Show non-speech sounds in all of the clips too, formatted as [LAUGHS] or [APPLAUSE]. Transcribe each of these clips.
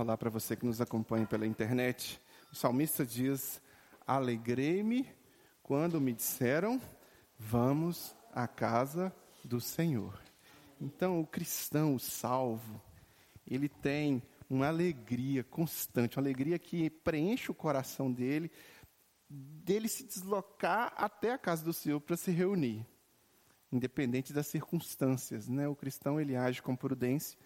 Olá para você que nos acompanha pela internet. O salmista diz: Alegrei-me quando me disseram, vamos à casa do Senhor. Então, o cristão, o salvo, ele tem uma alegria constante, uma alegria que preenche o coração dele, dele se deslocar até a casa do Senhor para se reunir, independente das circunstâncias. Né? O cristão ele age com prudência,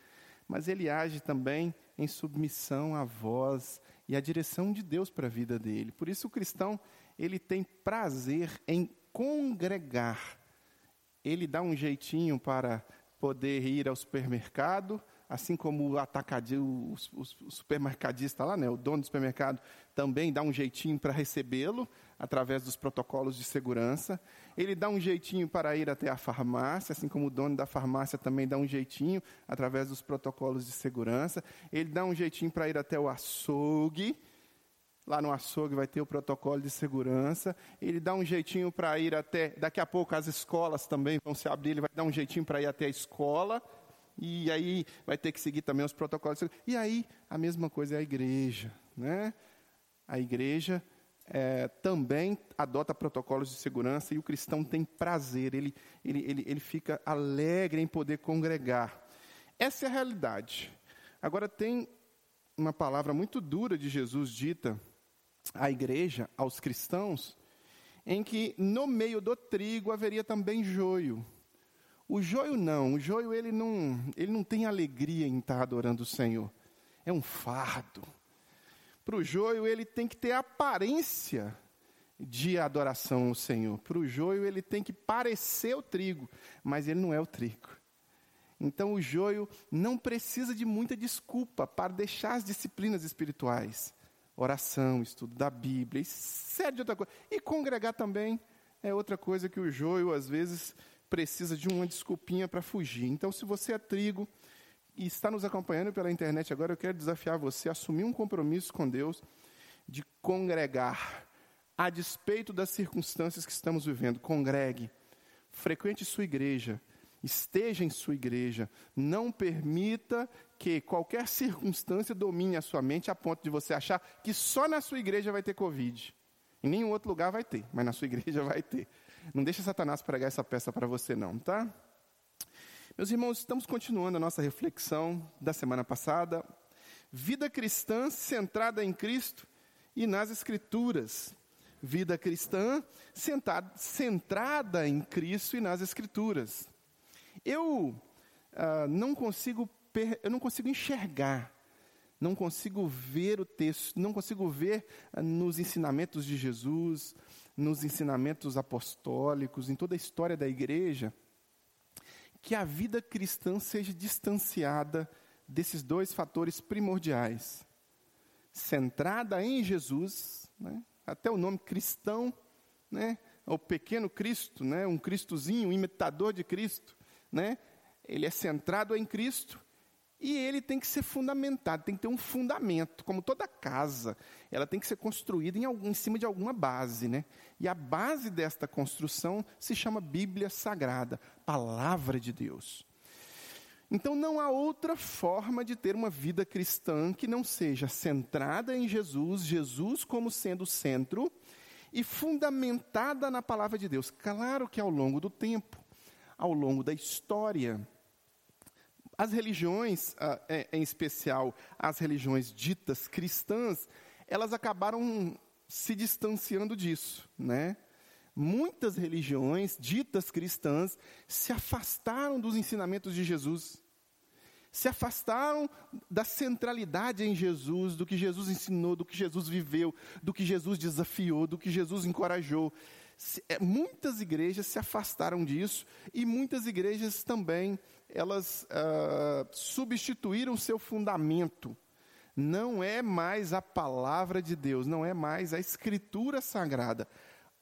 mas ele age também em submissão à voz e à direção de Deus para a vida dele. Por isso o cristão ele tem prazer em congregar. Ele dá um jeitinho para poder ir ao supermercado, assim como o o, o, supermercadista lá, né, o dono do supermercado, também dá um jeitinho para recebê-lo através dos protocolos de segurança. Ele dá um jeitinho para ir até a farmácia, assim como o dono da farmácia também dá um jeitinho através dos protocolos de segurança. Ele dá um jeitinho para ir até o açougue. Lá no açougue vai ter o protocolo de segurança. Ele dá um jeitinho para ir até. Daqui a pouco as escolas também vão se abrir. Ele vai dar um jeitinho para ir até a escola e aí vai ter que seguir também os protocolos. E aí a mesma coisa é a igreja, né? A igreja é, também adota protocolos de segurança e o cristão tem prazer, ele, ele, ele, ele fica alegre em poder congregar. Essa é a realidade. Agora tem uma palavra muito dura de Jesus dita à igreja, aos cristãos, em que no meio do trigo haveria também joio. O joio não, o joio ele não, ele não tem alegria em estar adorando o Senhor. É um fardo. Para o joio ele tem que ter aparência de adoração ao Senhor. Para o joio ele tem que parecer o trigo, mas ele não é o trigo. Então o joio não precisa de muita desculpa para deixar as disciplinas espirituais. Oração, estudo da Bíblia, e série de outra coisa. E congregar também é outra coisa que o joio às vezes precisa de uma desculpinha para fugir. Então, se você é trigo e está nos acompanhando pela internet agora, eu quero desafiar você a assumir um compromisso com Deus de congregar, a despeito das circunstâncias que estamos vivendo. Congregue, frequente sua igreja, esteja em sua igreja. Não permita que qualquer circunstância domine a sua mente a ponto de você achar que só na sua igreja vai ter Covid. Em nenhum outro lugar vai ter, mas na sua [LAUGHS] igreja vai ter. Não deixa Satanás pregar essa peça para você não, tá? Meus irmãos, estamos continuando a nossa reflexão da semana passada. Vida cristã centrada em Cristo e nas Escrituras. Vida cristã sentada, centrada em Cristo e nas Escrituras. Eu ah, não consigo eu não consigo enxergar, não consigo ver o texto, não consigo ver ah, nos ensinamentos de Jesus, nos ensinamentos apostólicos, em toda a história da igreja, que a vida cristã seja distanciada desses dois fatores primordiais. Centrada em Jesus, né? até o nome cristão, né? o pequeno Cristo, né? um Cristozinho, um imitador de Cristo, né? ele é centrado em Cristo e ele tem que ser fundamentado, tem que ter um fundamento, como toda casa, ela tem que ser construída em, algum, em cima de alguma base, né? E a base desta construção se chama Bíblia Sagrada, Palavra de Deus. Então não há outra forma de ter uma vida cristã que não seja centrada em Jesus, Jesus como sendo o centro, e fundamentada na palavra de Deus. Claro que ao longo do tempo, ao longo da história, as religiões, ah, é, em especial as religiões ditas cristãs, elas acabaram se distanciando disso, né? Muitas religiões ditas cristãs se afastaram dos ensinamentos de Jesus, se afastaram da centralidade em Jesus, do que Jesus ensinou, do que Jesus viveu, do que Jesus desafiou, do que Jesus encorajou. É, muitas igrejas se afastaram disso e muitas igrejas também elas uh, substituíram seu fundamento. Não é mais a palavra de Deus, não é mais a escritura sagrada.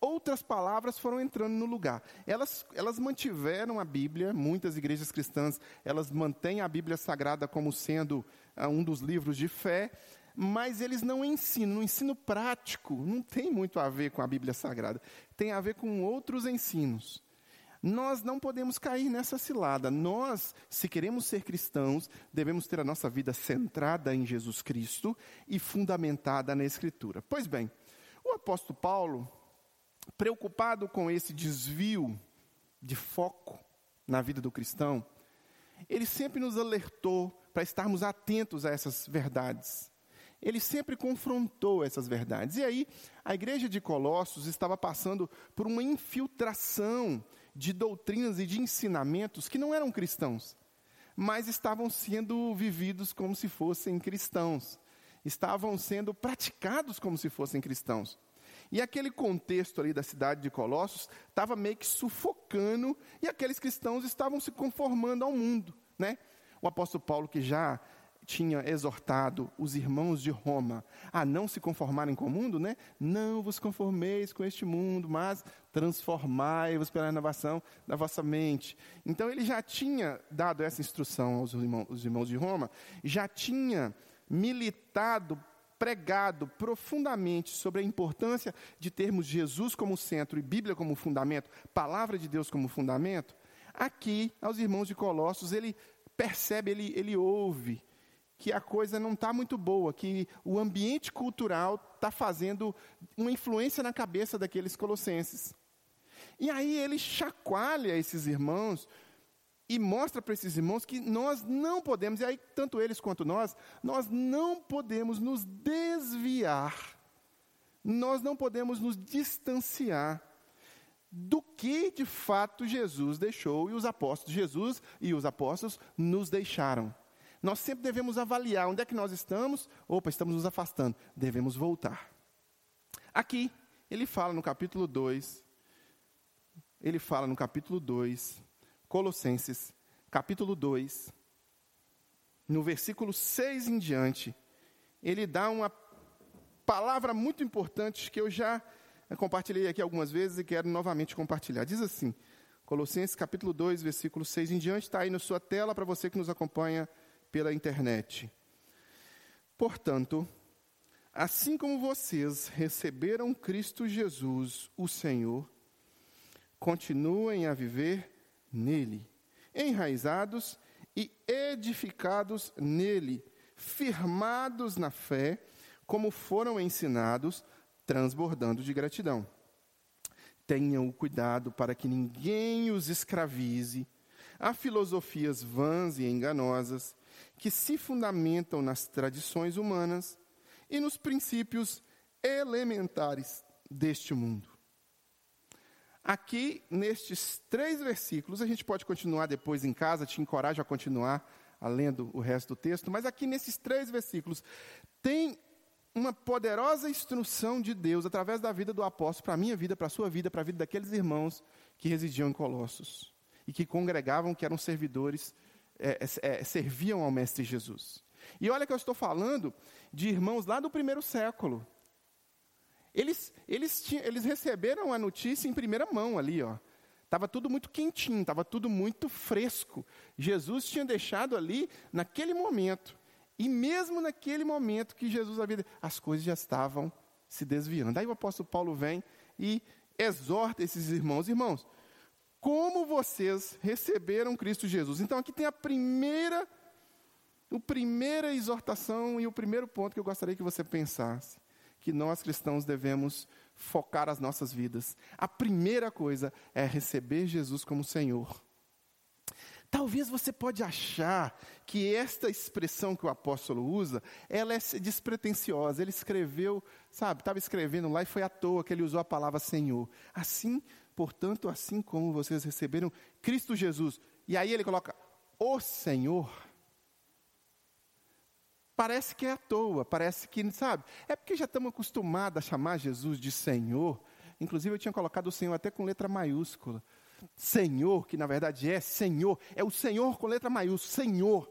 Outras palavras foram entrando no lugar. Elas, elas mantiveram a Bíblia, muitas igrejas cristãs, elas mantêm a Bíblia Sagrada como sendo uh, um dos livros de fé, mas eles não ensinam. No ensino prático, não tem muito a ver com a Bíblia Sagrada. Tem a ver com outros ensinos. Nós não podemos cair nessa cilada. Nós, se queremos ser cristãos, devemos ter a nossa vida centrada em Jesus Cristo e fundamentada na Escritura. Pois bem, o apóstolo Paulo, preocupado com esse desvio de foco na vida do cristão, ele sempre nos alertou para estarmos atentos a essas verdades. Ele sempre confrontou essas verdades. E aí, a igreja de Colossos estava passando por uma infiltração de doutrinas e de ensinamentos que não eram cristãos, mas estavam sendo vividos como se fossem cristãos, estavam sendo praticados como se fossem cristãos. E aquele contexto ali da cidade de Colossos estava meio que sufocando, e aqueles cristãos estavam se conformando ao mundo, né? O apóstolo Paulo, que já tinha exortado os irmãos de Roma a não se conformarem com o mundo, né? Não vos conformeis com este mundo, mas transformai-vos pela renovação da vossa mente. Então ele já tinha dado essa instrução aos irmãos, irmãos de Roma, já tinha militado, pregado profundamente sobre a importância de termos Jesus como centro e Bíblia como fundamento, palavra de Deus como fundamento. Aqui, aos irmãos de Colossos, ele percebe, ele, ele ouve que a coisa não está muito boa, que o ambiente cultural está fazendo uma influência na cabeça daqueles colossenses. E aí ele chacoalha esses irmãos e mostra para esses irmãos que nós não podemos, e aí tanto eles quanto nós, nós não podemos nos desviar, nós não podemos nos distanciar do que de fato Jesus deixou e os apóstolos, Jesus e os apóstolos nos deixaram. Nós sempre devemos avaliar onde é que nós estamos. Opa, estamos nos afastando. Devemos voltar. Aqui, ele fala no capítulo 2, ele fala no capítulo 2, Colossenses, capítulo 2, no versículo 6 em diante, ele dá uma palavra muito importante que eu já compartilhei aqui algumas vezes e quero novamente compartilhar. Diz assim, Colossenses capítulo 2, versículo 6 em diante, está aí na sua tela para você que nos acompanha pela internet. Portanto, assim como vocês receberam Cristo Jesus, o Senhor, continuem a viver nele, enraizados e edificados nele, firmados na fé, como foram ensinados, transbordando de gratidão. Tenham o cuidado para que ninguém os escravize a filosofias vãs e enganosas que se fundamentam nas tradições humanas e nos princípios elementares deste mundo. Aqui, nestes três versículos, a gente pode continuar depois em casa, te encorajo a continuar lendo o resto do texto, mas aqui nesses três versículos, tem uma poderosa instrução de Deus através da vida do apóstolo para a minha vida, para a sua vida, para a vida daqueles irmãos que residiam em Colossos e que congregavam, que eram servidores é, é, é, serviam ao Mestre Jesus. E olha que eu estou falando de irmãos lá do primeiro século. Eles, eles, tinham, eles receberam a notícia em primeira mão ali, ó. Estava tudo muito quentinho, estava tudo muito fresco. Jesus tinha deixado ali naquele momento. E mesmo naquele momento que Jesus havia, as coisas já estavam se desviando. Aí o apóstolo Paulo vem e exorta esses irmãos, irmãos, como vocês receberam Cristo Jesus. Então aqui tem a primeira, a primeira exortação e o primeiro ponto que eu gostaria que você pensasse, que nós cristãos devemos focar as nossas vidas. A primeira coisa é receber Jesus como Senhor. Talvez você pode achar que esta expressão que o apóstolo usa, ela é despretensiosa. Ele escreveu, sabe, estava escrevendo lá e foi à toa que ele usou a palavra Senhor. Assim, portanto, assim como vocês receberam Cristo Jesus. E aí ele coloca o Senhor. Parece que é à toa, parece que, sabe? É porque já estamos acostumados a chamar Jesus de Senhor. Inclusive eu tinha colocado o Senhor até com letra maiúscula. Senhor, que na verdade é Senhor, é o Senhor com letra maiúscula, Senhor.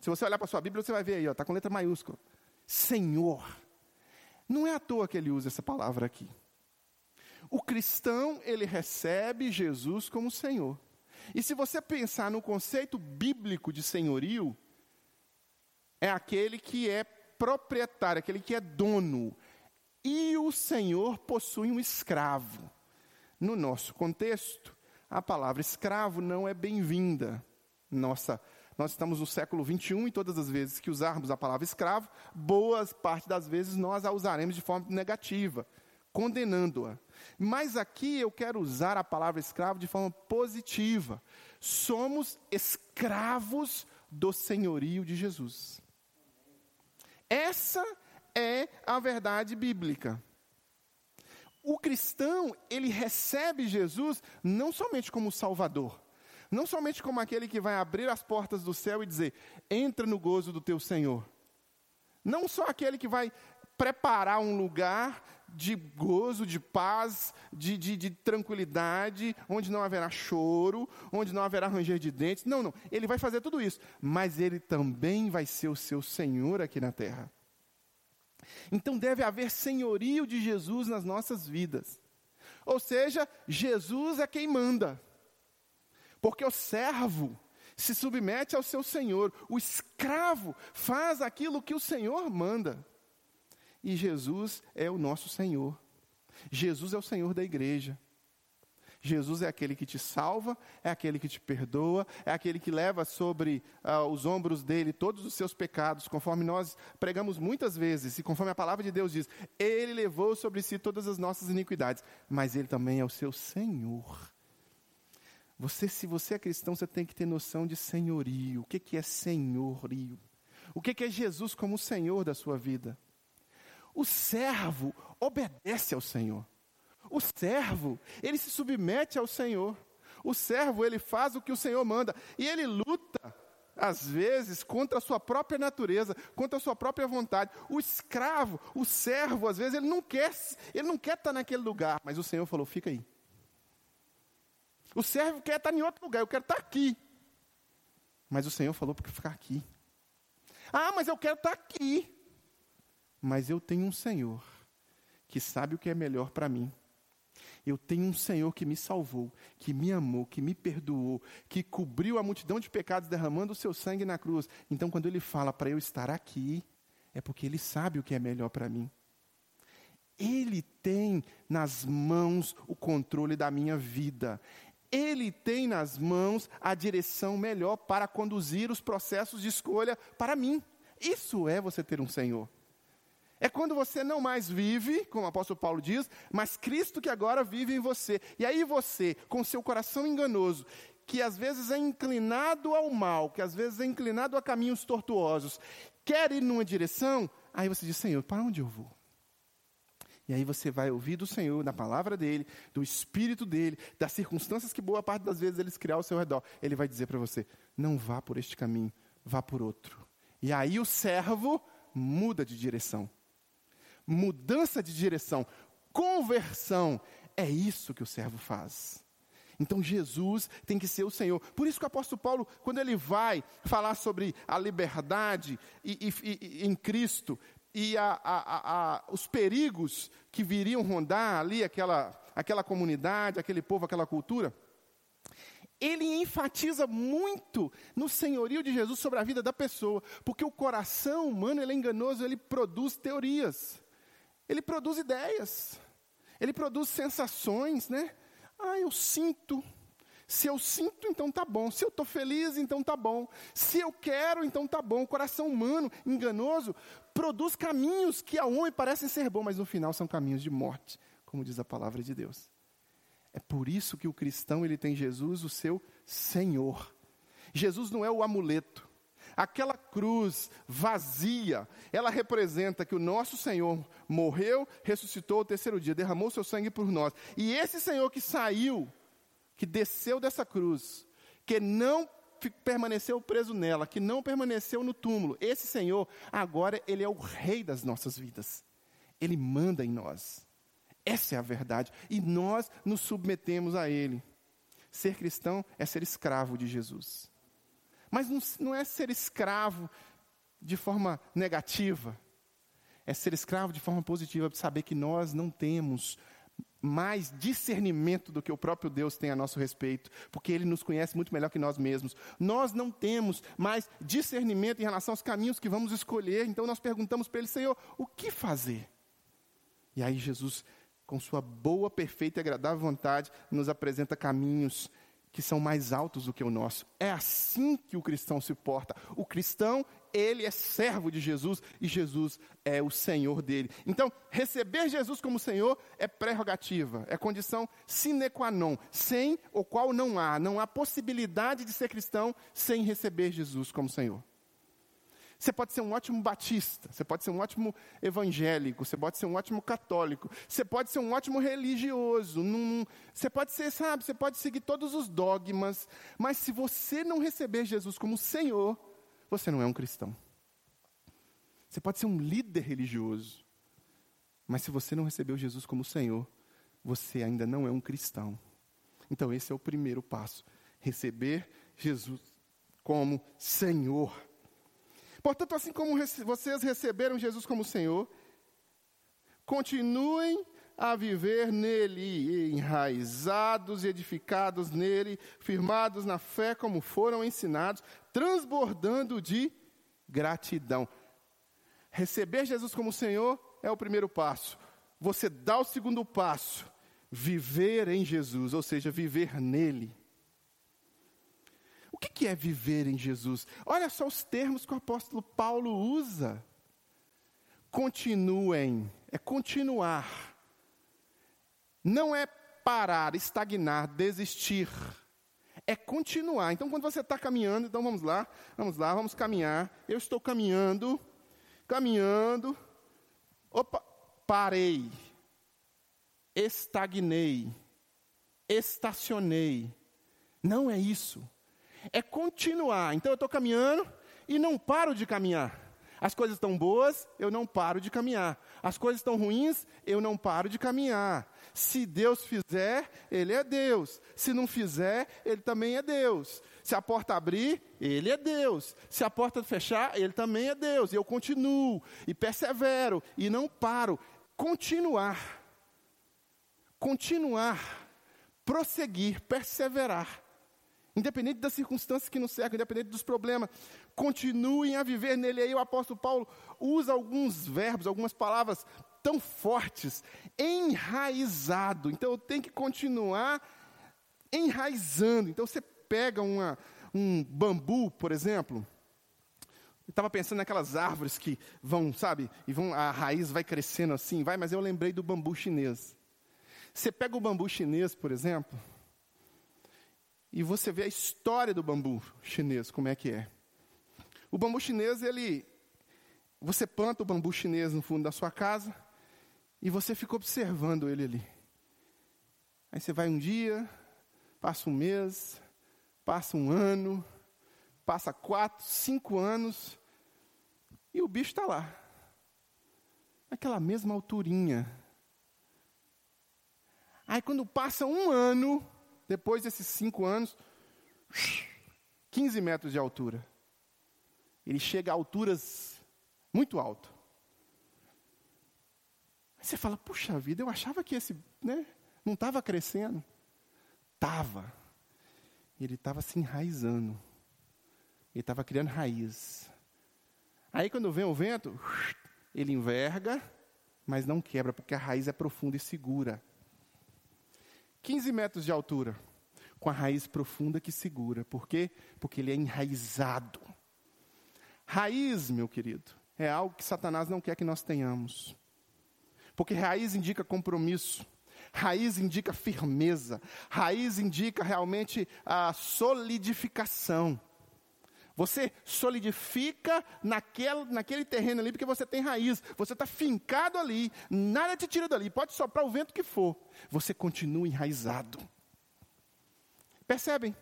Se você olhar para a sua Bíblia, você vai ver aí, está com letra maiúscula. Senhor. Não é à toa que ele usa essa palavra aqui. O cristão, ele recebe Jesus como Senhor. E se você pensar no conceito bíblico de senhorio, é aquele que é proprietário, aquele que é dono. E o Senhor possui um escravo. No nosso contexto, a palavra escravo não é bem-vinda. Nossa, nós estamos no século 21 e todas as vezes que usarmos a palavra escravo, boas parte das vezes nós a usaremos de forma negativa, condenando-a. Mas aqui eu quero usar a palavra escravo de forma positiva. Somos escravos do senhorio de Jesus. Essa é a verdade bíblica. O cristão, ele recebe Jesus não somente como Salvador, não somente como aquele que vai abrir as portas do céu e dizer: entra no gozo do teu Senhor. Não só aquele que vai preparar um lugar de gozo, de paz, de, de, de, tranquilidade, onde não haverá choro, onde não haverá ranger de dentes. Não, não. Ele vai fazer tudo isso. Mas ele também vai ser o seu Senhor aqui na terra. Então deve haver senhorio de Jesus nas nossas vidas. Ou seja, Jesus é quem manda. Porque o servo se submete ao seu senhor, o escravo faz aquilo que o senhor manda. E Jesus é o nosso Senhor. Jesus é o Senhor da igreja. Jesus é aquele que te salva, é aquele que te perdoa, é aquele que leva sobre uh, os ombros dele todos os seus pecados, conforme nós pregamos muitas vezes, e conforme a palavra de Deus diz, ele levou sobre si todas as nossas iniquidades, mas ele também é o seu Senhor. Você, se você é cristão, você tem que ter noção de senhorio. O que, que é senhorio? O que, que é Jesus como Senhor da sua vida? O servo obedece ao Senhor. O servo, ele se submete ao Senhor. O servo, ele faz o que o Senhor manda. E ele luta, às vezes, contra a sua própria natureza, contra a sua própria vontade. O escravo, o servo, às vezes, ele não quer, ele não quer estar naquele lugar, mas o Senhor falou: fica aí. O servo quer estar em outro lugar, eu quero estar aqui. Mas o Senhor falou para ficar aqui. Ah, mas eu quero estar aqui. Mas eu tenho um Senhor que sabe o que é melhor para mim. Eu tenho um Senhor que me salvou, que me amou, que me perdoou, que cobriu a multidão de pecados derramando o seu sangue na cruz. Então, quando ele fala para eu estar aqui, é porque ele sabe o que é melhor para mim. Ele tem nas mãos o controle da minha vida. Ele tem nas mãos a direção melhor para conduzir os processos de escolha para mim. Isso é você ter um Senhor. É quando você não mais vive, como o apóstolo Paulo diz, mas Cristo que agora vive em você. E aí você, com seu coração enganoso, que às vezes é inclinado ao mal, que às vezes é inclinado a caminhos tortuosos, quer ir numa direção, aí você diz: Senhor, para onde eu vou? E aí você vai ouvir do Senhor, da palavra dele, do Espírito dele, das circunstâncias que boa parte das vezes eles criam ao seu redor. Ele vai dizer para você: não vá por este caminho, vá por outro. E aí o servo muda de direção mudança de direção, conversão. É isso que o servo faz. Então Jesus tem que ser o Senhor. Por isso que o apóstolo Paulo, quando ele vai falar sobre a liberdade e, e, e, em Cristo e a, a, a, os perigos que viriam rondar ali aquela, aquela comunidade, aquele povo, aquela cultura, ele enfatiza muito no senhorio de Jesus sobre a vida da pessoa, porque o coração humano é enganoso, ele produz teorias. Ele produz ideias, ele produz sensações, né? Ah, eu sinto. Se eu sinto, então tá bom. Se eu estou feliz, então tá bom. Se eu quero, então tá bom. O coração humano, enganoso, produz caminhos que ao homem parecem ser bons, mas no final são caminhos de morte, como diz a palavra de Deus. É por isso que o cristão ele tem Jesus, o seu Senhor. Jesus não é o amuleto. Aquela cruz vazia, ela representa que o nosso Senhor morreu, ressuscitou ao terceiro dia, derramou seu sangue por nós. E esse Senhor que saiu, que desceu dessa cruz, que não permaneceu preso nela, que não permaneceu no túmulo, esse Senhor, agora ele é o rei das nossas vidas. Ele manda em nós. Essa é a verdade. E nós nos submetemos a ele. Ser cristão é ser escravo de Jesus. Mas não, é ser escravo de forma negativa. É ser escravo de forma positiva, de saber que nós não temos mais discernimento do que o próprio Deus tem a nosso respeito, porque Ele nos conhece muito melhor que nós mesmos. Nós não temos mais discernimento em relação aos caminhos que vamos escolher, então nós perguntamos para Ele, Senhor, o que fazer? E aí Jesus, com Sua boa, perfeita e agradável vontade, nos apresenta caminhos que são mais altos do que o nosso. É assim que o cristão se porta. O cristão, ele é servo de Jesus e Jesus é o Senhor dele. Então, receber Jesus como Senhor é prerrogativa, é condição sine qua non, sem o qual não há, não há possibilidade de ser cristão sem receber Jesus como Senhor. Você pode ser um ótimo batista, você pode ser um ótimo evangélico, você pode ser um ótimo católico, você pode ser um ótimo religioso, num, você pode ser, sabe, você pode seguir todos os dogmas, mas se você não receber Jesus como Senhor, você não é um cristão. Você pode ser um líder religioso, mas se você não recebeu Jesus como Senhor, você ainda não é um cristão. Então, esse é o primeiro passo: receber Jesus como Senhor. Portanto, assim como vocês receberam Jesus como Senhor, continuem a viver nele, enraizados e edificados nele, firmados na fé como foram ensinados, transbordando de gratidão. Receber Jesus como Senhor é o primeiro passo. Você dá o segundo passo, viver em Jesus, ou seja, viver nele que, que é viver em Jesus? Olha só os termos que o apóstolo Paulo usa. Continuem, é continuar. Não é parar, estagnar, desistir. É continuar. Então, quando você está caminhando, então vamos lá, vamos lá, vamos caminhar. Eu estou caminhando, caminhando. Opa, parei. Estagnei. Estacionei. Não é isso é continuar. Então eu estou caminhando e não paro de caminhar. As coisas estão boas, eu não paro de caminhar. As coisas estão ruins, eu não paro de caminhar. Se Deus fizer, Ele é Deus. Se não fizer, Ele também é Deus. Se a porta abrir, Ele é Deus. Se a porta fechar, Ele também é Deus. E eu continuo, e persevero, e não paro. Continuar. Continuar. Prosseguir, perseverar. Independente das circunstâncias que nos cercam, independente dos problemas, continuem a viver nele. Aí o apóstolo Paulo usa alguns verbos, algumas palavras tão fortes, enraizado. Então eu tenho que continuar enraizando. Então você pega uma, um bambu, por exemplo. Estava pensando naquelas árvores que vão, sabe, e vão, a raiz vai crescendo assim, vai, mas eu lembrei do bambu chinês. Você pega o bambu chinês, por exemplo, e você vê a história do bambu chinês, como é que é. O bambu chinês, ele. Você planta o bambu chinês no fundo da sua casa e você fica observando ele ali. Aí você vai um dia, passa um mês, passa um ano, passa quatro, cinco anos e o bicho está lá. Naquela mesma alturinha. Aí quando passa um ano, depois desses cinco anos, 15 metros de altura. Ele chega a alturas muito alto. Aí você fala, puxa vida, eu achava que esse né, não estava crescendo. Estava. Ele estava se enraizando. Ele estava criando raiz. Aí quando vem o vento, ele enverga, mas não quebra, porque a raiz é profunda e segura. 15 metros de altura, com a raiz profunda que segura. Por quê? Porque ele é enraizado. Raiz, meu querido, é algo que Satanás não quer que nós tenhamos. Porque raiz indica compromisso, raiz indica firmeza, raiz indica realmente a solidificação. Você solidifica naquele, naquele terreno ali porque você tem raiz. Você está fincado ali. Nada te tira dali. Pode soprar o vento que for. Você continua enraizado. Percebem?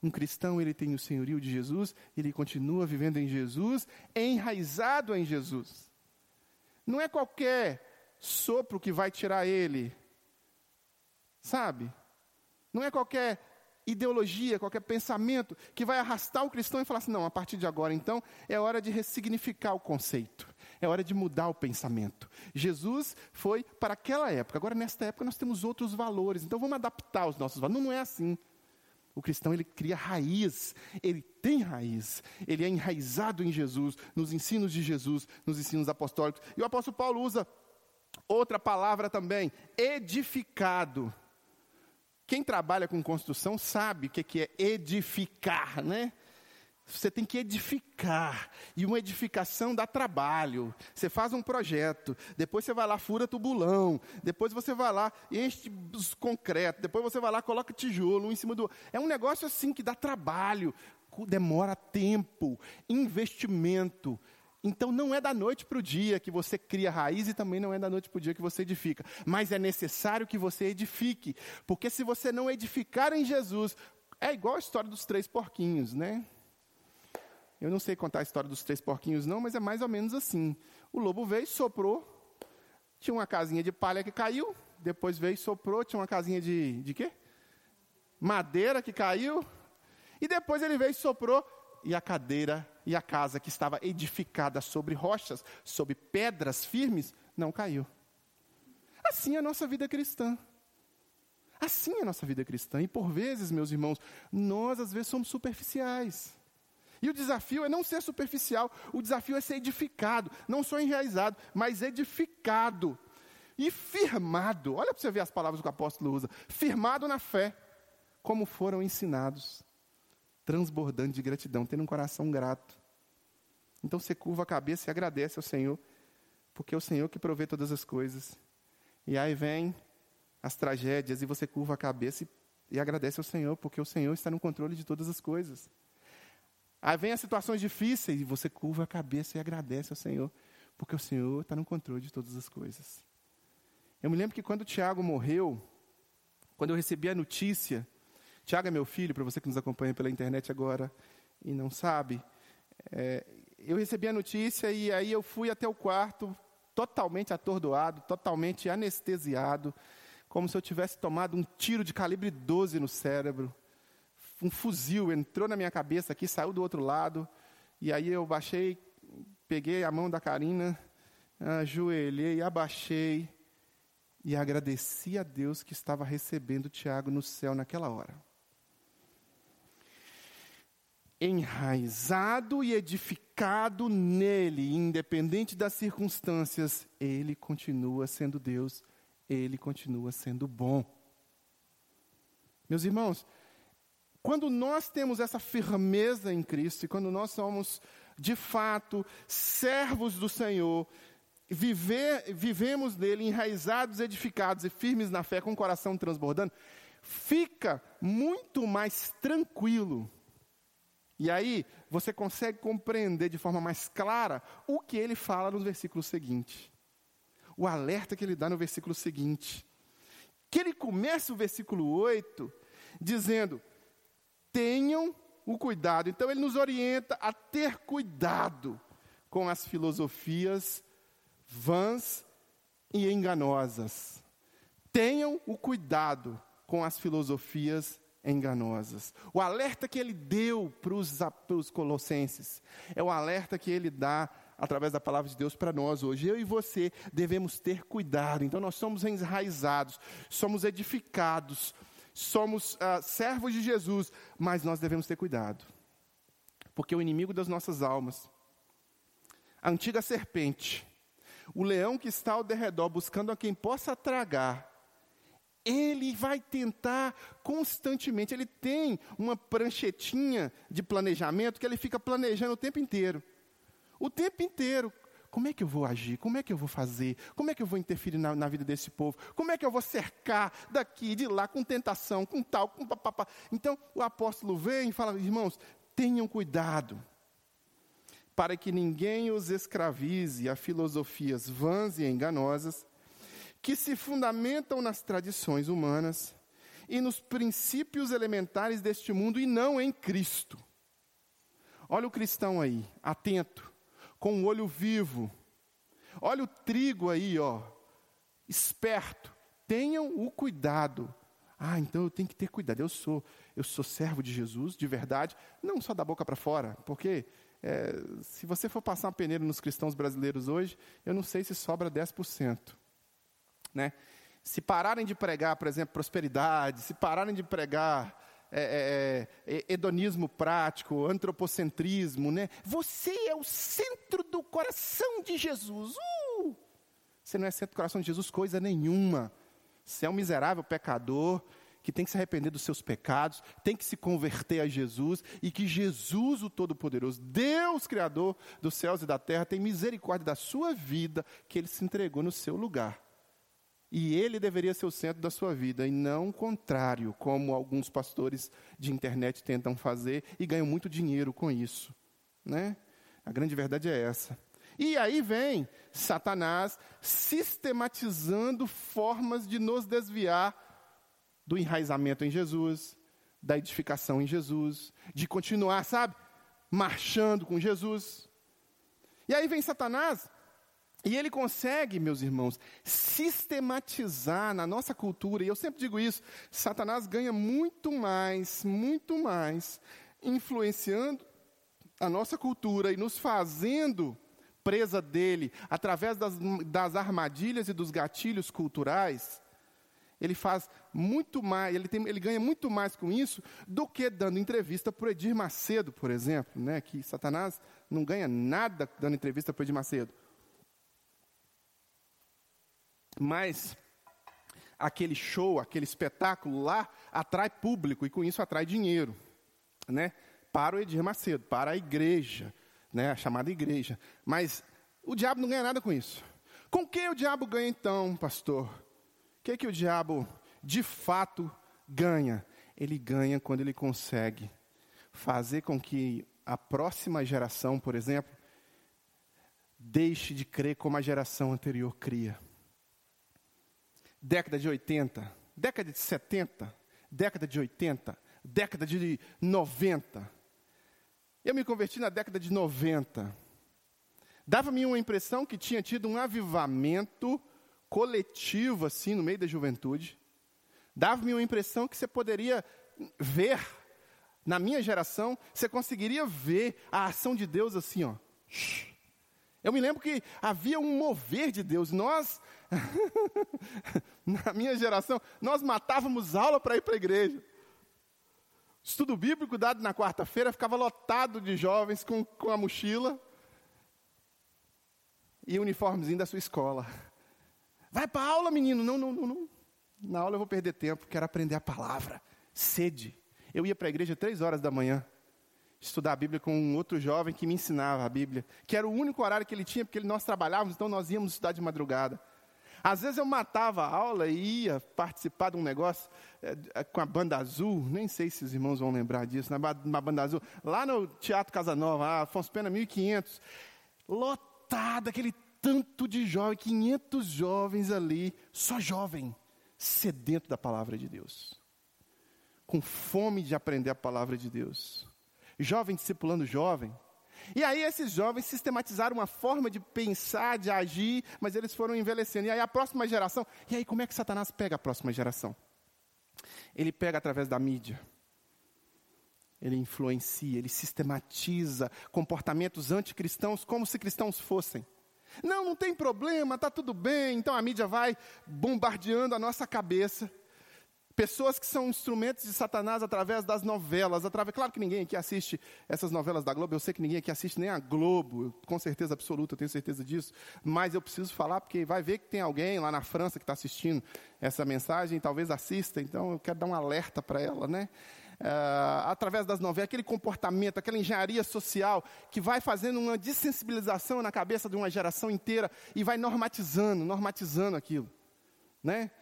Um cristão, ele tem o senhorio de Jesus, ele continua vivendo em Jesus, enraizado em Jesus. Não é qualquer sopro que vai tirar ele. Sabe? Não é qualquer ideologia, qualquer pensamento que vai arrastar o cristão e falar assim: não, a partir de agora, então, é hora de ressignificar o conceito, é hora de mudar o pensamento. Jesus foi para aquela época, agora nesta época nós temos outros valores, então vamos adaptar os nossos valores. Não, não é assim. O cristão ele cria raiz, ele tem raiz, ele é enraizado em Jesus, nos ensinos de Jesus, nos ensinos apostólicos. E o apóstolo Paulo usa outra palavra também, edificado. Quem trabalha com construção sabe o que é edificar, né? Você tem que edificar. E uma edificação dá trabalho. Você faz um projeto, depois você vai lá, fura tubulão, depois você vai lá, enche concreto, depois você vai lá, coloca tijolo um em cima do. É um negócio assim que dá trabalho, demora tempo, investimento. Então não é da noite para o dia que você cria raiz e também não é da noite para o dia que você edifica. Mas é necessário que você edifique. Porque se você não edificar em Jesus, é igual a história dos três porquinhos, né? Eu não sei contar a história dos três porquinhos, não, mas é mais ou menos assim. O lobo veio, soprou, tinha uma casinha de palha que caiu, depois veio, soprou, tinha uma casinha de, de quê? Madeira que caiu, e depois ele veio, soprou, e a cadeira e a casa que estava edificada sobre rochas, sobre pedras firmes, não caiu. Assim é a nossa vida cristã. Assim é a nossa vida cristã. E por vezes, meus irmãos, nós às vezes somos superficiais. E o desafio é não ser superficial, o desafio é ser edificado, não só enraizado, mas edificado e firmado. Olha para você ver as palavras que o apóstolo usa: firmado na fé, como foram ensinados, transbordando de gratidão, tendo um coração grato. Então você curva a cabeça e agradece ao Senhor, porque é o Senhor que provê todas as coisas. E aí vem as tragédias e você curva a cabeça e, e agradece ao Senhor, porque o Senhor está no controle de todas as coisas. Aí vem as situações difíceis e você curva a cabeça e agradece ao Senhor, porque o Senhor está no controle de todas as coisas. Eu me lembro que quando o Tiago morreu, quando eu recebi a notícia, Tiago é meu filho, para você que nos acompanha pela internet agora e não sabe, é, eu recebi a notícia e aí eu fui até o quarto totalmente atordoado, totalmente anestesiado, como se eu tivesse tomado um tiro de calibre 12 no cérebro um fuzil entrou na minha cabeça aqui, saiu do outro lado, e aí eu baixei, peguei a mão da Karina, ajoelhei, abaixei e agradeci a Deus que estava recebendo Tiago no céu naquela hora. Enraizado e edificado nele, independente das circunstâncias, ele continua sendo Deus, ele continua sendo bom. Meus irmãos, quando nós temos essa firmeza em Cristo, e quando nós somos, de fato, servos do Senhor, viver, vivemos nele enraizados, edificados e firmes na fé, com o coração transbordando, fica muito mais tranquilo. E aí você consegue compreender de forma mais clara o que ele fala no versículo seguinte. O alerta que ele dá no versículo seguinte. Que ele começa o versículo 8 dizendo: tenham o cuidado. Então ele nos orienta a ter cuidado com as filosofias vãs e enganosas. Tenham o cuidado com as filosofias enganosas. O alerta que ele deu para os colossenses é o alerta que ele dá através da palavra de Deus para nós hoje. Eu e você devemos ter cuidado. Então nós somos enraizados, somos edificados somos uh, servos de Jesus, mas nós devemos ter cuidado, porque o inimigo das nossas almas, a antiga serpente, o leão que está ao derredor buscando a quem possa tragar, ele vai tentar constantemente, ele tem uma pranchetinha de planejamento que ele fica planejando o tempo inteiro. O tempo inteiro, como é que eu vou agir? Como é que eu vou fazer? Como é que eu vou interferir na, na vida desse povo? Como é que eu vou cercar daqui, de lá, com tentação, com tal, com papapá? Então, o apóstolo vem e fala, irmãos, tenham cuidado, para que ninguém os escravize a filosofias vãs e enganosas, que se fundamentam nas tradições humanas e nos princípios elementares deste mundo e não em Cristo. Olha o cristão aí, atento com o olho vivo. Olha o trigo aí, ó, esperto. Tenham o cuidado. Ah, então eu tenho que ter cuidado. Eu sou, eu sou servo de Jesus, de verdade, não só da boca para fora, porque é, se você for passar uma peneira nos cristãos brasileiros hoje, eu não sei se sobra 10%. Né? Se pararem de pregar, por exemplo, prosperidade, se pararem de pregar é, é, é, hedonismo prático, antropocentrismo, né? Você é o centro do coração de Jesus. Uh! Você não é centro do coração de Jesus coisa nenhuma. Você é um miserável pecador que tem que se arrepender dos seus pecados, tem que se converter a Jesus e que Jesus, o Todo-Poderoso, Deus Criador dos céus e da terra, tem misericórdia da sua vida, que ele se entregou no seu lugar. E ele deveria ser o centro da sua vida, e não o contrário, como alguns pastores de internet tentam fazer e ganham muito dinheiro com isso. Né? A grande verdade é essa. E aí vem Satanás sistematizando formas de nos desviar do enraizamento em Jesus, da edificação em Jesus, de continuar, sabe, marchando com Jesus. E aí vem Satanás e ele consegue, meus irmãos, sistematizar na nossa cultura, e eu sempre digo isso: Satanás ganha muito mais, muito mais, influenciando a nossa cultura e nos fazendo presa dele através das, das armadilhas e dos gatilhos culturais. Ele faz muito mais, ele, tem, ele ganha muito mais com isso do que dando entrevista para Edir Macedo, por exemplo, né? que Satanás não ganha nada dando entrevista para Edir Macedo. Mas aquele show, aquele espetáculo lá atrai público e com isso atrai dinheiro, né? Para o Edir Macedo, para a igreja, né? A chamada igreja. Mas o diabo não ganha nada com isso. Com que o diabo ganha então, pastor? O que que o diabo de fato ganha? Ele ganha quando ele consegue fazer com que a próxima geração, por exemplo, deixe de crer como a geração anterior cria década de 80, década de 70, década de 80, década de 90. Eu me converti na década de 90. Dava-me uma impressão que tinha tido um avivamento coletivo, assim, no meio da juventude. Dava-me uma impressão que você poderia ver, na minha geração, você conseguiria ver a ação de Deus assim, ó. Eu me lembro que havia um mover de Deus. Nós [LAUGHS] na minha geração, nós matávamos aula para ir para a igreja. Estudo bíblico dado na quarta-feira ficava lotado de jovens com, com a mochila e uniformezinho da sua escola. Vai para aula, menino. Não, não, não, não. Na aula eu vou perder tempo, quero aprender a palavra. Sede. Eu ia para a igreja três horas da manhã, estudar a Bíblia com um outro jovem que me ensinava a Bíblia, que era o único horário que ele tinha, porque nós trabalhávamos, então nós íamos estudar de madrugada. Às vezes eu matava a aula e ia participar de um negócio é, com a banda azul, nem sei se os irmãos vão lembrar disso, na, na banda azul, lá no Teatro Casanova, ah, Afonso Pena 1500, lotado, aquele tanto de jovens, 500 jovens ali, só jovem, sedento da palavra de Deus, com fome de aprender a palavra de Deus. Jovem discipulando jovem, e aí esses jovens sistematizaram uma forma de pensar, de agir, mas eles foram envelhecendo. E aí a próxima geração, e aí como é que Satanás pega a próxima geração? Ele pega através da mídia. Ele influencia, ele sistematiza comportamentos anticristãos como se cristãos fossem. Não, não tem problema, está tudo bem. Então a mídia vai bombardeando a nossa cabeça Pessoas que são instrumentos de Satanás através das novelas. Através, claro que ninguém aqui assiste essas novelas da Globo. Eu sei que ninguém aqui assiste nem a Globo, com certeza absoluta, eu tenho certeza disso. Mas eu preciso falar porque vai ver que tem alguém lá na França que está assistindo essa mensagem, talvez assista. Então eu quero dar um alerta para ela, né? Uh, através das novelas, aquele comportamento, aquela engenharia social que vai fazendo uma dessensibilização na cabeça de uma geração inteira e vai normatizando, normatizando aquilo, né?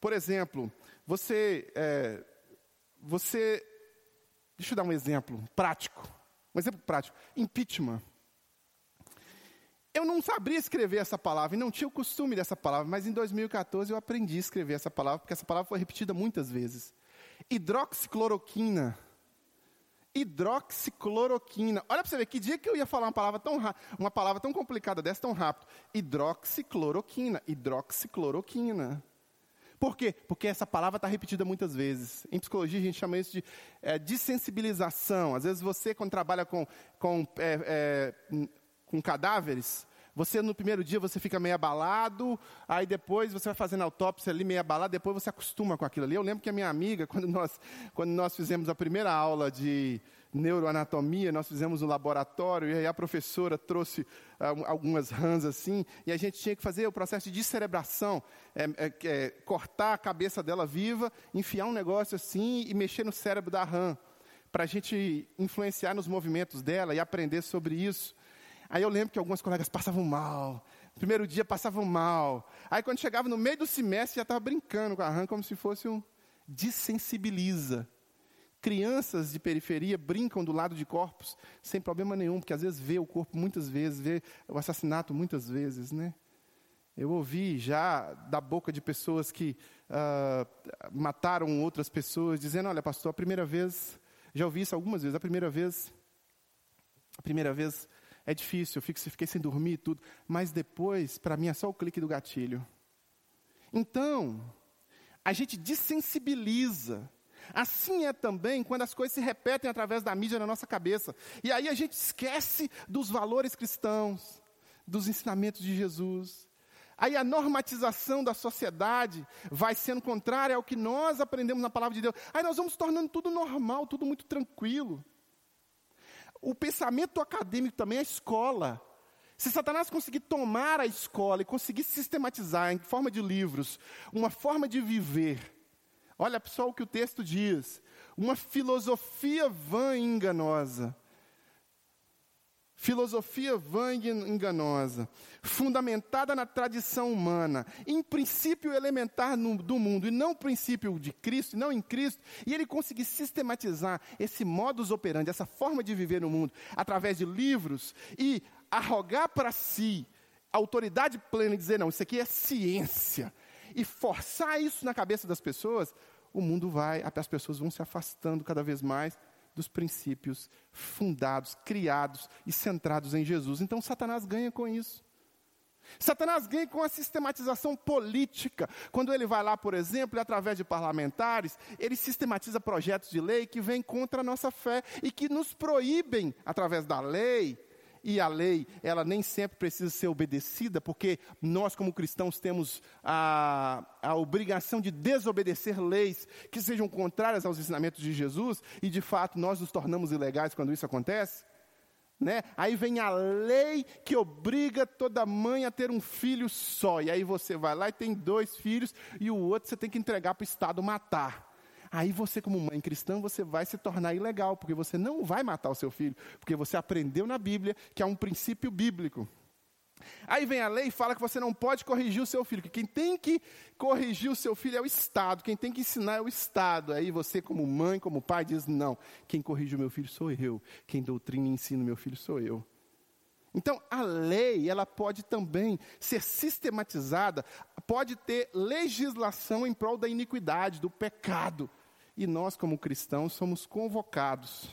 Por exemplo, você, é, você, deixa eu dar um exemplo prático, um exemplo prático, impeachment. Eu não sabia escrever essa palavra e não tinha o costume dessa palavra, mas em 2014 eu aprendi a escrever essa palavra, porque essa palavra foi repetida muitas vezes. Hidroxicloroquina. Hidroxicloroquina. Olha para você ver, que dia que eu ia falar uma palavra tão, uma palavra tão complicada dessa tão rápido? Hidroxicloroquina. Hidroxicloroquina. Por quê? Porque essa palavra está repetida muitas vezes. Em psicologia, a gente chama isso de é, desensibilização. Às vezes, você, quando trabalha com, com, é, é, com cadáveres, Você no primeiro dia você fica meio abalado, aí depois você vai fazendo autópsia ali meio abalado, depois você acostuma com aquilo ali. Eu lembro que a minha amiga, [LAUGHS] quando nós, quando nós fizemos a primeira aula de neuroanatomia, nós fizemos um laboratório e aí a professora trouxe uh, algumas rãs assim, e a gente tinha que fazer o processo de descerebração, é, é, é, cortar a cabeça dela viva, enfiar um negócio assim e mexer no cérebro da rã, para a gente influenciar nos movimentos dela e aprender sobre isso. Aí eu lembro que algumas colegas passavam mal, primeiro dia passavam mal, aí quando chegava no meio do semestre já estava brincando com a rã como se fosse um desensibiliza. Crianças de periferia brincam do lado de corpos sem problema nenhum, porque às vezes vê o corpo muitas vezes, vê o assassinato muitas vezes, né? Eu ouvi já da boca de pessoas que uh, mataram outras pessoas, dizendo: Olha, pastor, a primeira vez, já ouvi isso algumas vezes, a primeira vez, a primeira vez é difícil, eu fiquei sem dormir e tudo, mas depois, para mim, é só o clique do gatilho. Então, a gente desensibiliza Assim é também quando as coisas se repetem através da mídia na nossa cabeça. E aí a gente esquece dos valores cristãos, dos ensinamentos de Jesus. Aí a normatização da sociedade vai sendo contrária ao que nós aprendemos na palavra de Deus. Aí nós vamos tornando tudo normal, tudo muito tranquilo. O pensamento acadêmico também é a escola. Se Satanás conseguir tomar a escola e conseguir sistematizar em forma de livros uma forma de viver Olha só o que o texto diz: uma filosofia vã e enganosa. Filosofia vã e enganosa, fundamentada na tradição humana, em princípio elementar no, do mundo, e não princípio de Cristo, não em Cristo, e ele conseguir sistematizar esse modus operandi, essa forma de viver no mundo, através de livros, e arrogar para si autoridade plena e dizer: não, isso aqui é ciência, e forçar isso na cabeça das pessoas, o mundo vai, as pessoas vão se afastando cada vez mais dos princípios fundados, criados e centrados em Jesus. Então Satanás ganha com isso. Satanás ganha com a sistematização política. Quando ele vai lá, por exemplo, através de parlamentares, ele sistematiza projetos de lei que vêm contra a nossa fé e que nos proíbem, através da lei, e a lei, ela nem sempre precisa ser obedecida, porque nós, como cristãos, temos a, a obrigação de desobedecer leis que sejam contrárias aos ensinamentos de Jesus, e de fato nós nos tornamos ilegais quando isso acontece. Né? Aí vem a lei que obriga toda mãe a ter um filho só, e aí você vai lá e tem dois filhos, e o outro você tem que entregar para o Estado matar. Aí você, como mãe cristã, você vai se tornar ilegal, porque você não vai matar o seu filho, porque você aprendeu na Bíblia que é um princípio bíblico. Aí vem a lei e fala que você não pode corrigir o seu filho, que quem tem que corrigir o seu filho é o Estado, quem tem que ensinar é o Estado. Aí você, como mãe, como pai, diz: não, quem corrige o meu filho sou eu, quem doutrina e ensina o meu filho sou eu. Então, a lei, ela pode também ser sistematizada, pode ter legislação em prol da iniquidade, do pecado. E nós, como cristãos, somos convocados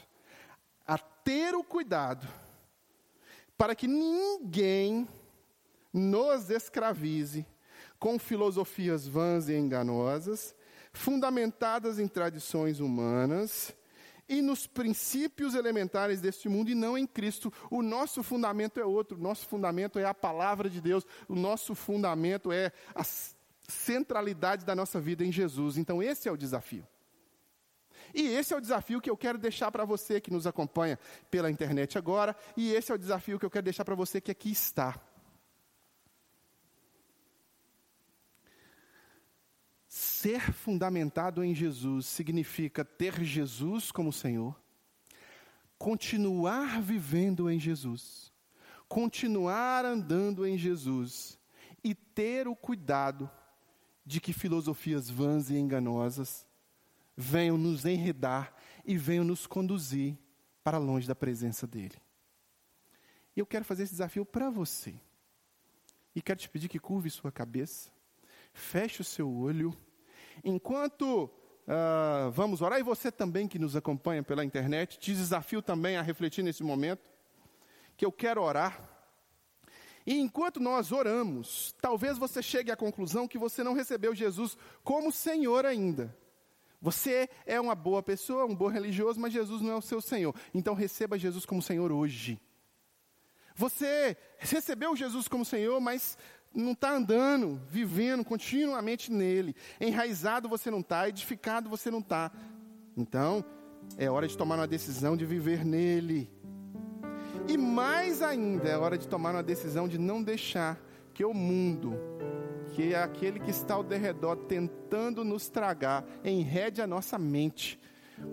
a ter o cuidado para que ninguém nos escravize com filosofias vãs e enganosas, fundamentadas em tradições humanas e nos princípios elementares deste mundo e não em Cristo. O nosso fundamento é outro, o nosso fundamento é a palavra de Deus, o nosso fundamento é a centralidade da nossa vida em Jesus. Então, esse é o desafio. E esse é o desafio que eu quero deixar para você que nos acompanha pela internet agora, e esse é o desafio que eu quero deixar para você que aqui está. Ser fundamentado em Jesus significa ter Jesus como Senhor, continuar vivendo em Jesus, continuar andando em Jesus e ter o cuidado de que filosofias vãs e enganosas venham nos enredar e venham nos conduzir para longe da presença dEle. E eu quero fazer esse desafio para você. E quero te pedir que curve sua cabeça, feche o seu olho, enquanto uh, vamos orar, e você também que nos acompanha pela internet, te desafio também a refletir nesse momento, que eu quero orar. E enquanto nós oramos, talvez você chegue à conclusão que você não recebeu Jesus como Senhor ainda. Você é uma boa pessoa, um bom religioso, mas Jesus não é o seu Senhor. Então receba Jesus como Senhor hoje. Você recebeu Jesus como Senhor, mas não está andando, vivendo continuamente nele. Enraizado você não está, edificado você não está. Então, é hora de tomar uma decisão de viver nele. E mais ainda, é hora de tomar uma decisão de não deixar que o mundo, que é aquele que está ao derredor tentando nos tragar, enrede a nossa mente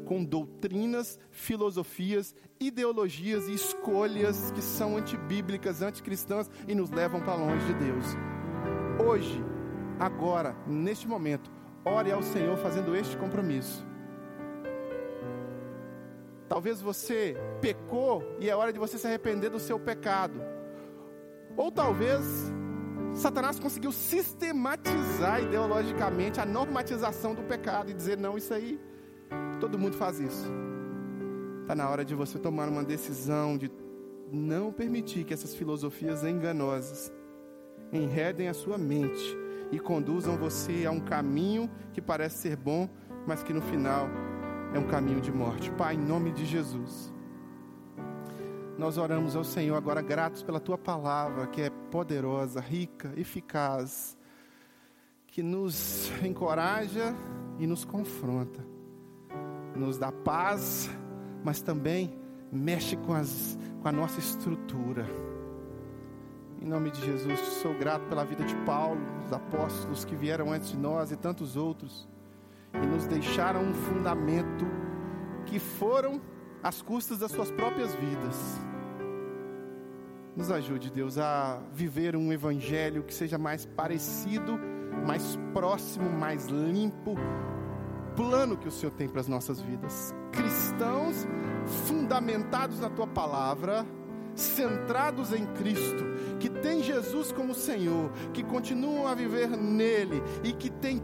com doutrinas, filosofias, ideologias e escolhas que são antibíblicas, anticristãs e nos levam para longe de Deus. Hoje, agora, neste momento, ore ao Senhor fazendo este compromisso. Talvez você pecou e é hora de você se arrepender do seu pecado. Ou talvez Satanás conseguiu sistematizar ideologicamente a normatização do pecado e dizer: não, isso aí Todo mundo faz isso. Está na hora de você tomar uma decisão de não permitir que essas filosofias enganosas enredem a sua mente e conduzam você a um caminho que parece ser bom, mas que no final é um caminho de morte. Pai, em nome de Jesus, nós oramos ao Senhor agora gratos pela tua palavra, que é poderosa, rica, eficaz, que nos encoraja e nos confronta nos dá paz, mas também mexe com, as, com a nossa estrutura. Em nome de Jesus, sou grato pela vida de Paulo, os apóstolos que vieram antes de nós e tantos outros, e nos deixaram um fundamento que foram às custas das suas próprias vidas. Nos ajude, Deus, a viver um evangelho que seja mais parecido, mais próximo, mais limpo, plano que o Senhor tem para as nossas vidas. Cristãos fundamentados na tua palavra, centrados em Cristo, que tem Jesus como Senhor, que continuam a viver nele e que tem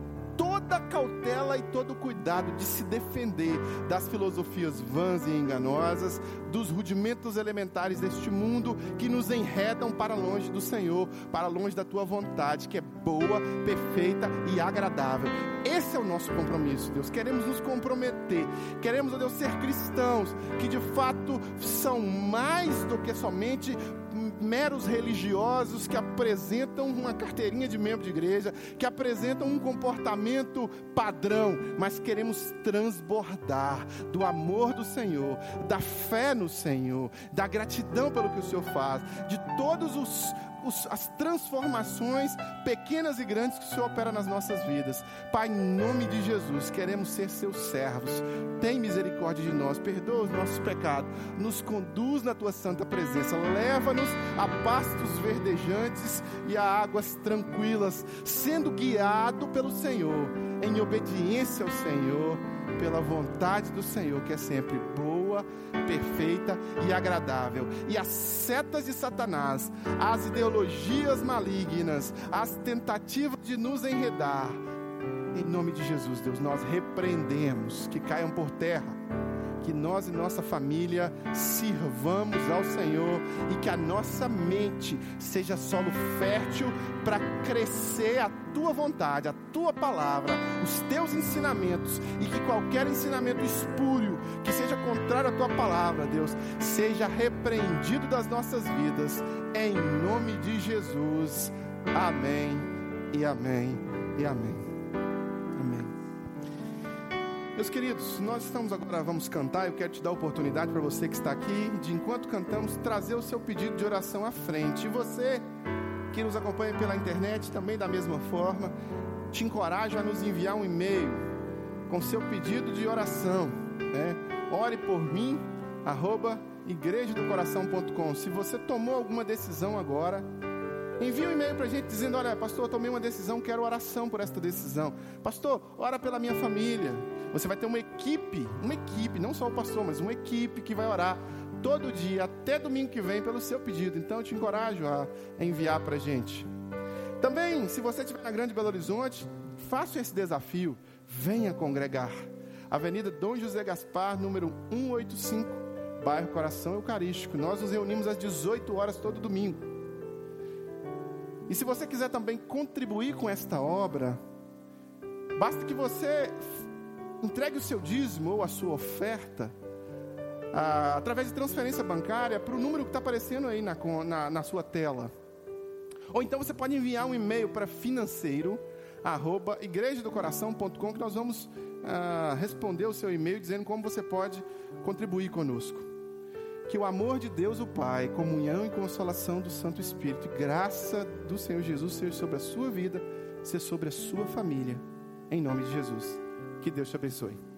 toda cautela e todo o cuidado de se defender das filosofias vãs e enganosas, dos rudimentos elementares deste mundo que nos enredam para longe do Senhor, para longe da tua vontade, que é boa, perfeita e agradável. Esse é o nosso compromisso, Deus. Queremos nos comprometer, queremos, ó Deus, ser cristãos que de fato são mais do que somente meros religiosos que apresentam uma carteirinha de membro de igreja, que apresentam um comportamento padrão, mas queremos transbordar do amor do Senhor, da fé no Senhor, da gratidão pelo que o Senhor faz, de todos os as transformações pequenas e grandes que o Senhor opera nas nossas vidas. Pai, em nome de Jesus, queremos ser seus servos. Tem misericórdia de nós, perdoa os nossos pecados, nos conduz na tua santa presença, leva-nos a pastos verdejantes e a águas tranquilas, sendo guiado pelo Senhor, em obediência ao Senhor, pela vontade do Senhor, que é sempre boa, perfeita e agradável. E as setas de Satanás, as ideologias malignas, as tentativas de nos enredar, em nome de Jesus, Deus, nós repreendemos que caiam por terra que nós e nossa família sirvamos ao Senhor e que a nossa mente seja solo fértil para crescer a tua vontade, a tua palavra, os teus ensinamentos e que qualquer ensinamento espúrio que seja contrário à tua palavra, Deus, seja repreendido das nossas vidas, em nome de Jesus. Amém e amém e amém. Meus queridos, nós estamos agora, vamos cantar. Eu quero te dar a oportunidade para você que está aqui, de enquanto cantamos, trazer o seu pedido de oração à frente. E você que nos acompanha pela internet, também da mesma forma, te encorajo a nos enviar um e-mail com seu pedido de oração. Né? Ore por mim, arroba igrejadocoração.com. Se você tomou alguma decisão agora, Envie um e-mail para a gente dizendo: Olha, pastor, eu tomei uma decisão, quero oração por esta decisão. Pastor, ora pela minha família. Você vai ter uma equipe, uma equipe, não só o pastor, mas uma equipe que vai orar todo dia, até domingo que vem, pelo seu pedido. Então eu te encorajo a enviar para a gente. Também, se você estiver na Grande Belo Horizonte, faça esse desafio. Venha congregar. Avenida Dom José Gaspar, número 185, bairro Coração Eucarístico. Nós nos reunimos às 18 horas todo domingo. E se você quiser também contribuir com esta obra, basta que você entregue o seu dízimo ou a sua oferta ah, através de transferência bancária para o número que está aparecendo aí na, na, na sua tela. Ou então você pode enviar um e-mail para financeiro arroba igrejadocoração.com que nós vamos ah, responder o seu e-mail dizendo como você pode contribuir conosco. Que o amor de Deus, o Pai, comunhão e consolação do Santo Espírito, graça do Senhor Jesus seja sobre a sua vida, seja sobre a sua família. Em nome de Jesus. Que Deus te abençoe.